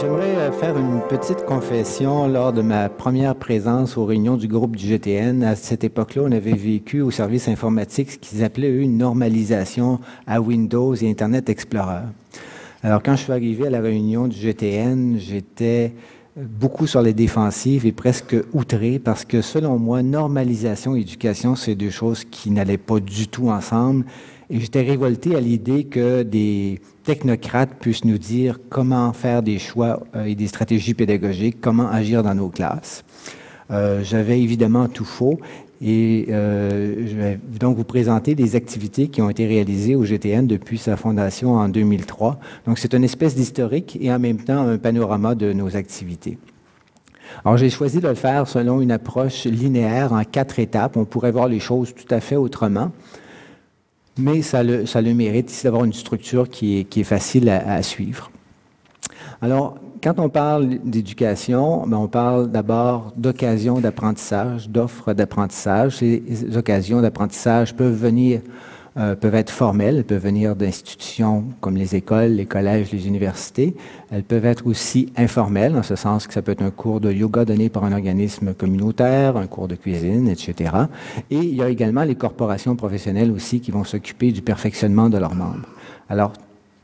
J'aimerais euh, faire une petite confession lors de ma première présence aux réunions du groupe du GTN. À cette époque-là, on avait vécu au service informatique ce qu'ils appelaient une normalisation à Windows et Internet Explorer. Alors quand je suis arrivé à la réunion du GTN, j'étais beaucoup sur les défensives et presque outré parce que selon moi, normalisation et éducation, c'est deux choses qui n'allaient pas du tout ensemble. Et j'étais révolté à l'idée que des technocrates puissent nous dire comment faire des choix euh, et des stratégies pédagogiques, comment agir dans nos classes. Euh, J'avais évidemment tout faux et euh, je vais donc vous présenter des activités qui ont été réalisées au GTN depuis sa fondation en 2003. Donc c'est une espèce d'historique et en même temps un panorama de nos activités. Alors j'ai choisi de le faire selon une approche linéaire en quatre étapes. On pourrait voir les choses tout à fait autrement, mais ça le, ça le mérite d'avoir une structure qui est, qui est facile à, à suivre. Alors, quand on parle d'éducation, ben, on parle d'abord d'occasions d'apprentissage, d'offres d'apprentissage. Ces occasions d'apprentissage peuvent venir, euh, peuvent être formelles, elles peuvent venir d'institutions comme les écoles, les collèges, les universités. Elles peuvent être aussi informelles, en ce sens que ça peut être un cours de yoga donné par un organisme communautaire, un cours de cuisine, etc. Et il y a également les corporations professionnelles aussi qui vont s'occuper du perfectionnement de leurs membres. Alors,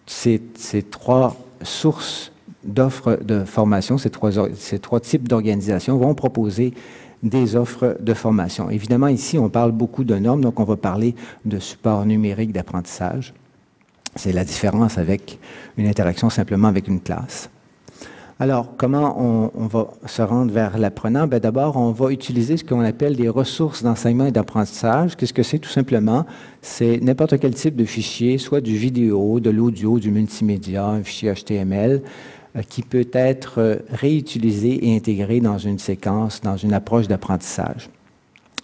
ces, trois sources d'offres de formation, ces trois types d'organisations vont proposer des offres de formation. Évidemment, ici, on parle beaucoup de normes, donc on va parler de support numérique d'apprentissage. C'est la différence avec une interaction simplement avec une classe. Alors, comment on, va se rendre vers l'apprenant? Ben, D'abord, on va utiliser ce qu'on appelle des ressources d'enseignement et d'apprentissage. Qu'est-ce que c'est? Tout simplement, c'est n'importe quel type de fichier, soit du vidéo, de l'audio, du multimédia, un fichier HTML, qui peut être euh, réutilisé et intégré dans une séquence, dans une approche d'apprentissage.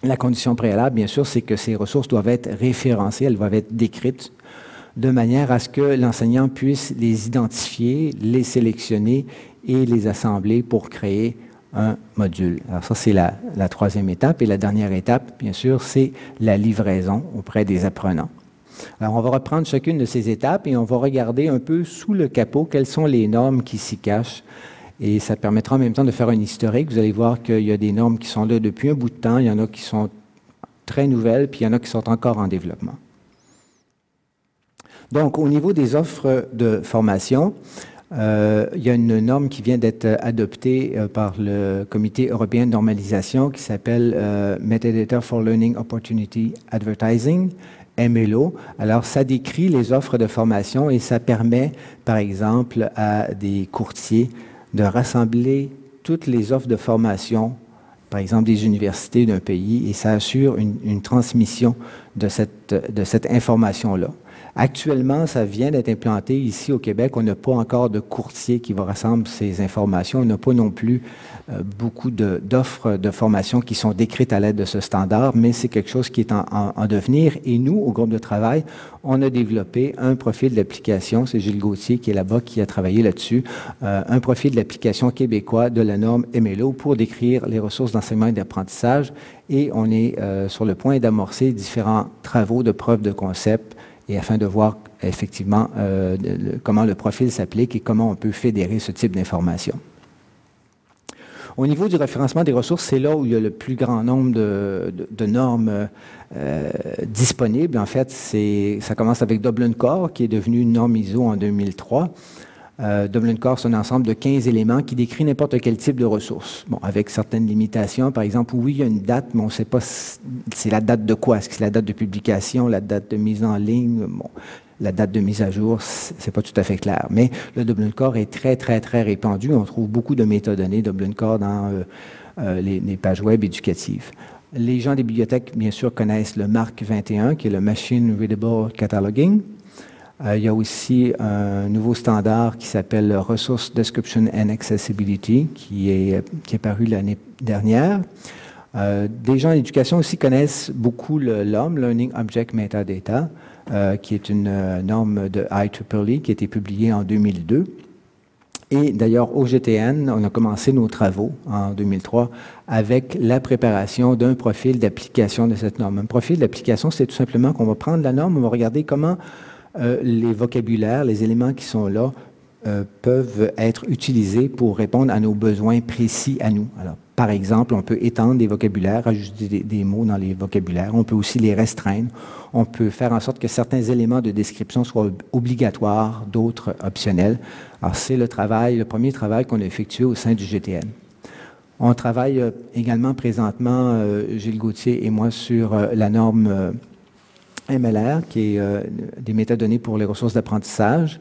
La condition préalable, bien sûr, c'est que ces ressources doivent être référencées, elles doivent être décrites de manière à ce que l'enseignant puisse les identifier, les sélectionner et les assembler pour créer un module. Alors ça, c'est la, la, troisième étape. Et la dernière étape, bien sûr, c'est la livraison auprès des apprenants. Alors, on va reprendre chacune de ces étapes et on va regarder un peu sous le capot quelles sont les normes qui s'y cachent. Et ça permettra en même temps de faire un historique. Vous allez voir qu'il y a des normes qui sont là depuis un bout de temps, il y en a qui sont très nouvelles, puis il y en a qui sont encore en développement. Donc, au niveau des offres de formation, euh, il y a une norme qui vient d'être adoptée euh, par le Comité européen de normalisation qui s'appelle euh, Metadata for Learning Opportunity Advertising, MLO. Alors, ça décrit les offres de formation et ça permet, par exemple, à des courtiers de rassembler toutes les offres de formation, par exemple des universités d'un pays, et ça assure une, transmission de cette, de cette information-là. Actuellement, ça vient d'être implanté ici au Québec. On n'a pas encore de courtier qui va rassembler ces informations. On n'a pas non plus euh, beaucoup d'offres de, formation qui sont décrites à l'aide de ce standard, mais c'est quelque chose qui est en, devenir. Et nous, au groupe de travail, on a développé un profil d'application. C'est Gilles Gauthier qui est là-bas qui a travaillé là-dessus. Euh, un profil d'application québécois de la norme MLO pour décrire les ressources d'enseignement et d'apprentissage. Et on est euh, sur le point d'amorcer différents travaux de preuve de concept et afin de voir effectivement euh, comment le profil s'applique et comment on peut fédérer ce type d'informations. Au niveau du référencement des ressources, c'est là où il y a le plus grand nombre de, de, de normes euh, disponibles. En fait, ça commence avec Dublin Core, qui est devenu une norme ISO en 2003. Euh, Dublin Core, c'est un ensemble de 15 éléments qui décrit n'importe quel type de ressources. Bon, avec certaines limitations. Par exemple, oui, il y a une date, mais on ne sait pas si c'est la date de quoi. Est-ce que c'est la date de publication, la date de mise en ligne? Bon, la date de mise à jour, c'est pas tout à fait clair. Mais le Dublin Core est très, très, très répandu. On trouve beaucoup de métadonnées Dublin Core dans euh, euh, les, les, pages web éducatives. Les gens des bibliothèques, bien sûr, connaissent le MARC 21, qui est le Machine Readable Cataloging. Euh, il y a aussi un nouveau standard qui s'appelle Resource Description and Accessibility, qui est, qui est paru l'année dernière. Euh, des gens d'éducation aussi connaissent beaucoup le LOM, Learning Object Metadata, euh, qui est une norme de IEEE qui a été publiée en 2002. Et d'ailleurs, au GTN, on a commencé nos travaux en 2003 avec la préparation d'un profil d'application de cette norme. Un profil d'application, c'est tout simplement qu'on va prendre la norme, on va regarder comment euh, les vocabulaires, les éléments qui sont là, euh, peuvent être utilisés pour répondre à nos besoins précis à nous. Alors, par exemple, on peut étendre des vocabulaires, ajouter des, mots dans les vocabulaires. On peut aussi les restreindre. On peut faire en sorte que certains éléments de description soient obligatoires, d'autres optionnels. Alors, c'est le travail, le premier travail qu'on a effectué au sein du GTN. On travaille euh, également présentement, Gilles Gauthier et moi, sur la norme MLR, qui est des métadonnées pour les ressources d'apprentissage.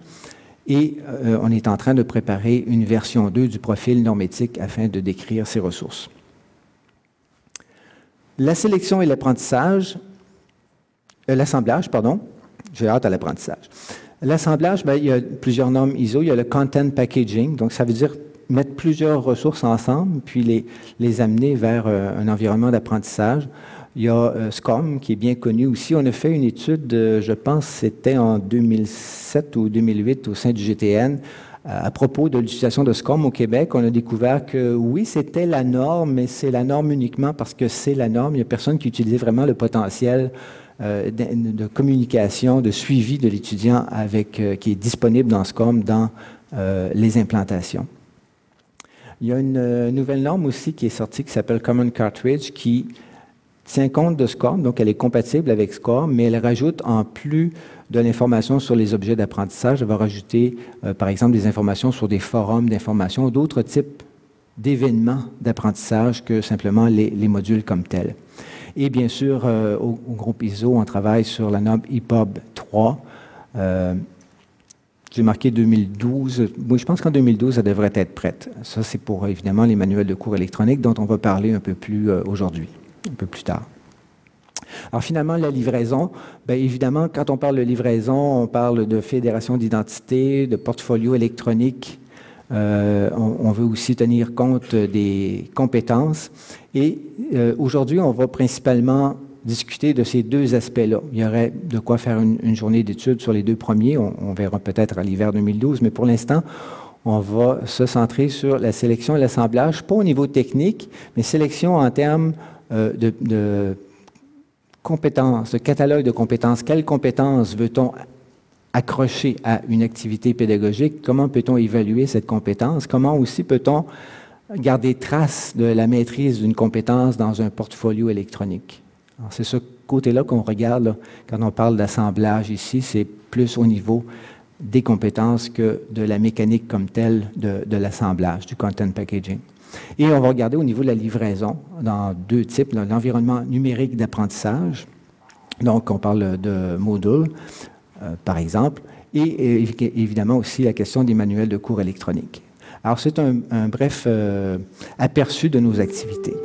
Et on est en train de préparer une version 2 du profil normétique afin de décrire ces ressources. La sélection et l'apprentissage, l'assemblage, pardon, j'ai hâte à l'apprentissage. L'assemblage, ben, il y a plusieurs normes ISO. Il y a le content packaging, donc ça veut dire mettre plusieurs ressources ensemble, puis les, amener vers euh, un environnement d'apprentissage. Il y a euh, SCOM qui est bien connu aussi. On a fait une étude, je pense c'était en 2007 ou 2008 au sein du GTN, à propos de l'utilisation de SCOM au Québec. On a découvert que oui, c'était la norme, mais c'est la norme uniquement parce que c'est la norme. Il n'y a personne qui utilisait vraiment le potentiel euh, de, communication, de suivi de l'étudiant avec qui est disponible dans SCOM dans les implantations. Il y a une euh, nouvelle norme aussi qui est sortie qui s'appelle Common Cartridge qui tient compte de SCORM, donc elle est compatible avec SCORM, mais elle rajoute en plus de l'information sur les objets d'apprentissage, elle va rajouter euh, par exemple des informations sur des forums d'information d'autres types d'événements d'apprentissage que simplement les, modules comme tels. Et bien sûr, euh, au, groupe ISO, on travaille sur la norme EPUB 3. J'ai marqué 2012. Oui, je pense qu'en 2012, ça devrait être prête. Ça, c'est pour évidemment les manuels de cours électroniques dont on va parler un peu plus euh, aujourd'hui, un peu plus tard. Alors finalement, la livraison, bien évidemment, quand on parle de livraison, on parle de fédération d'identité, de portfolio électronique. Euh, on, veut aussi tenir compte des compétences. Et euh, aujourd'hui, on va principalement discuter de ces deux aspects-là. Il y aurait de quoi faire une, journée d'études sur les deux premiers. On, verra peut-être à l'hiver 2012, mais pour l'instant, on va se centrer sur la sélection et l'assemblage, pas au niveau technique, mais sélection en termes euh, de, compétences, de catalogue de compétences. Quelles compétences veut-on accrocher à une activité pédagogique? Comment peut-on évaluer cette compétence? Comment aussi peut-on garder trace de la maîtrise d'une compétence dans un portfolio électronique? C'est ce côté-là qu'on regarde quand on parle d'assemblage ici, c'est plus au niveau des compétences que de la mécanique comme telle de, l'assemblage, du content packaging. Et on va regarder au niveau de la livraison dans deux types, l'environnement numérique d'apprentissage, donc on parle de modules, euh, par exemple, et, évidemment aussi la question des manuels de cours électroniques. Alors c'est un, bref euh, aperçu de nos activités.